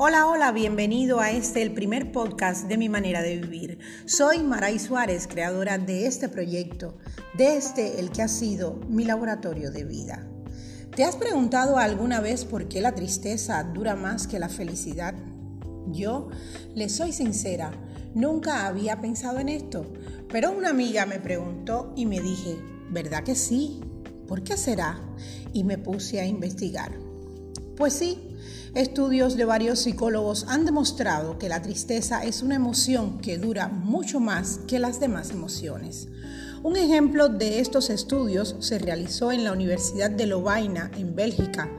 Hola, hola, bienvenido a este, el primer podcast de mi manera de vivir. Soy Maray Suárez, creadora de este proyecto, de este, el que ha sido mi laboratorio de vida. ¿Te has preguntado alguna vez por qué la tristeza dura más que la felicidad? Yo, le soy sincera, nunca había pensado en esto, pero una amiga me preguntó y me dije, ¿verdad que sí? ¿Por qué será? Y me puse a investigar. Pues sí, estudios de varios psicólogos han demostrado que la tristeza es una emoción que dura mucho más que las demás emociones. Un ejemplo de estos estudios se realizó en la Universidad de Lovaina, en Bélgica.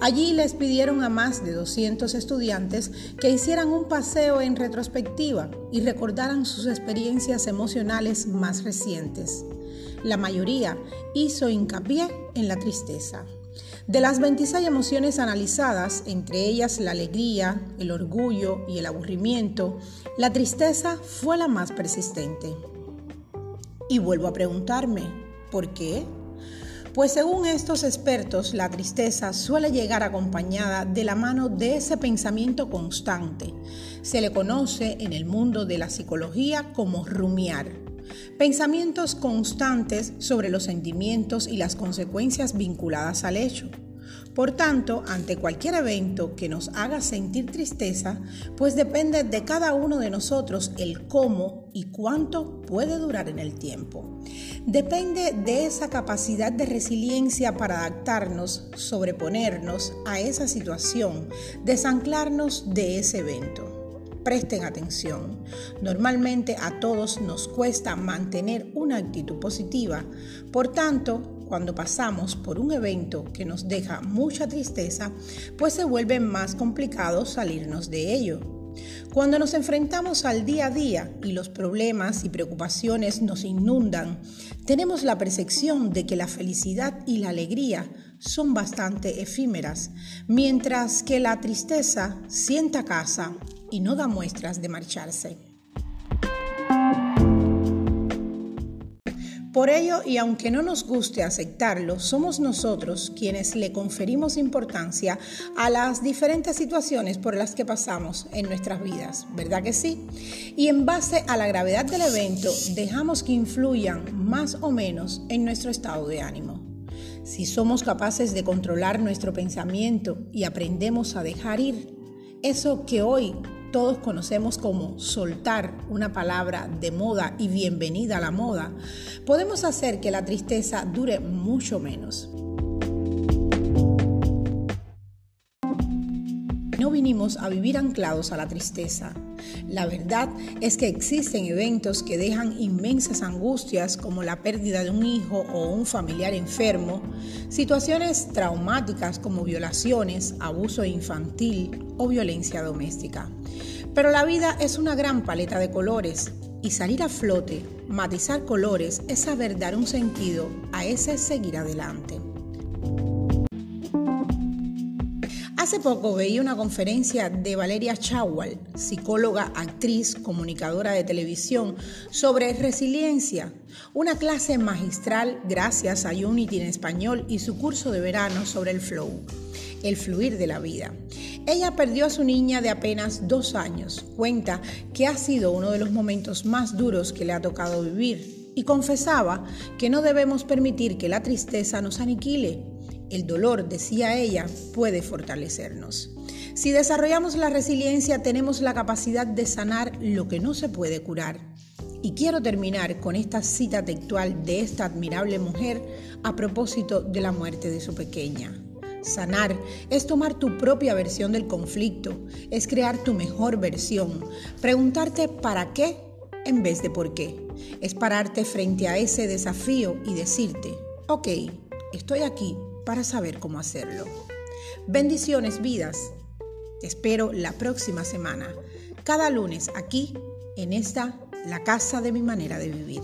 Allí les pidieron a más de 200 estudiantes que hicieran un paseo en retrospectiva y recordaran sus experiencias emocionales más recientes. La mayoría hizo hincapié en la tristeza. De las 26 emociones analizadas, entre ellas la alegría, el orgullo y el aburrimiento, la tristeza fue la más persistente. Y vuelvo a preguntarme, ¿por qué? Pues según estos expertos, la tristeza suele llegar acompañada de la mano de ese pensamiento constante. Se le conoce en el mundo de la psicología como rumiar. Pensamientos constantes sobre los sentimientos y las consecuencias vinculadas al hecho. Por tanto, ante cualquier evento que nos haga sentir tristeza, pues depende de cada uno de nosotros el cómo y cuánto puede durar en el tiempo. Depende de esa capacidad de resiliencia para adaptarnos, sobreponernos a esa situación, desanclarnos de ese evento presten atención. Normalmente a todos nos cuesta mantener una actitud positiva. Por tanto, cuando pasamos por un evento que nos deja mucha tristeza, pues se vuelve más complicado salirnos de ello. Cuando nos enfrentamos al día a día y los problemas y preocupaciones nos inundan, tenemos la percepción de que la felicidad y la alegría son bastante efímeras, mientras que la tristeza sienta casa y no da muestras de marcharse. Por ello, y aunque no nos guste aceptarlo, somos nosotros quienes le conferimos importancia a las diferentes situaciones por las que pasamos en nuestras vidas, ¿verdad que sí? Y en base a la gravedad del evento, dejamos que influyan más o menos en nuestro estado de ánimo. Si somos capaces de controlar nuestro pensamiento y aprendemos a dejar ir, eso que hoy todos conocemos como soltar una palabra de moda y bienvenida a la moda, podemos hacer que la tristeza dure mucho menos. A vivir anclados a la tristeza. La verdad es que existen eventos que dejan inmensas angustias como la pérdida de un hijo o un familiar enfermo, situaciones traumáticas como violaciones, abuso infantil o violencia doméstica. Pero la vida es una gran paleta de colores y salir a flote, matizar colores, es saber dar un sentido a ese seguir adelante. Hace poco veía una conferencia de Valeria Chawal, psicóloga, actriz, comunicadora de televisión, sobre resiliencia, una clase magistral gracias a Unity en español y su curso de verano sobre el flow, el fluir de la vida. Ella perdió a su niña de apenas dos años, cuenta que ha sido uno de los momentos más duros que le ha tocado vivir y confesaba que no debemos permitir que la tristeza nos aniquile el dolor, decía ella, puede fortalecernos. Si desarrollamos la resiliencia, tenemos la capacidad de sanar lo que no se puede curar. Y quiero terminar con esta cita textual de esta admirable mujer a propósito de la muerte de su pequeña. Sanar es tomar tu propia versión del conflicto, es crear tu mejor versión, preguntarte para qué en vez de por qué. Es pararte frente a ese desafío y decirte, ok, estoy aquí para saber cómo hacerlo. Bendiciones vidas. Te espero la próxima semana, cada lunes aquí en esta, la casa de mi manera de vivir.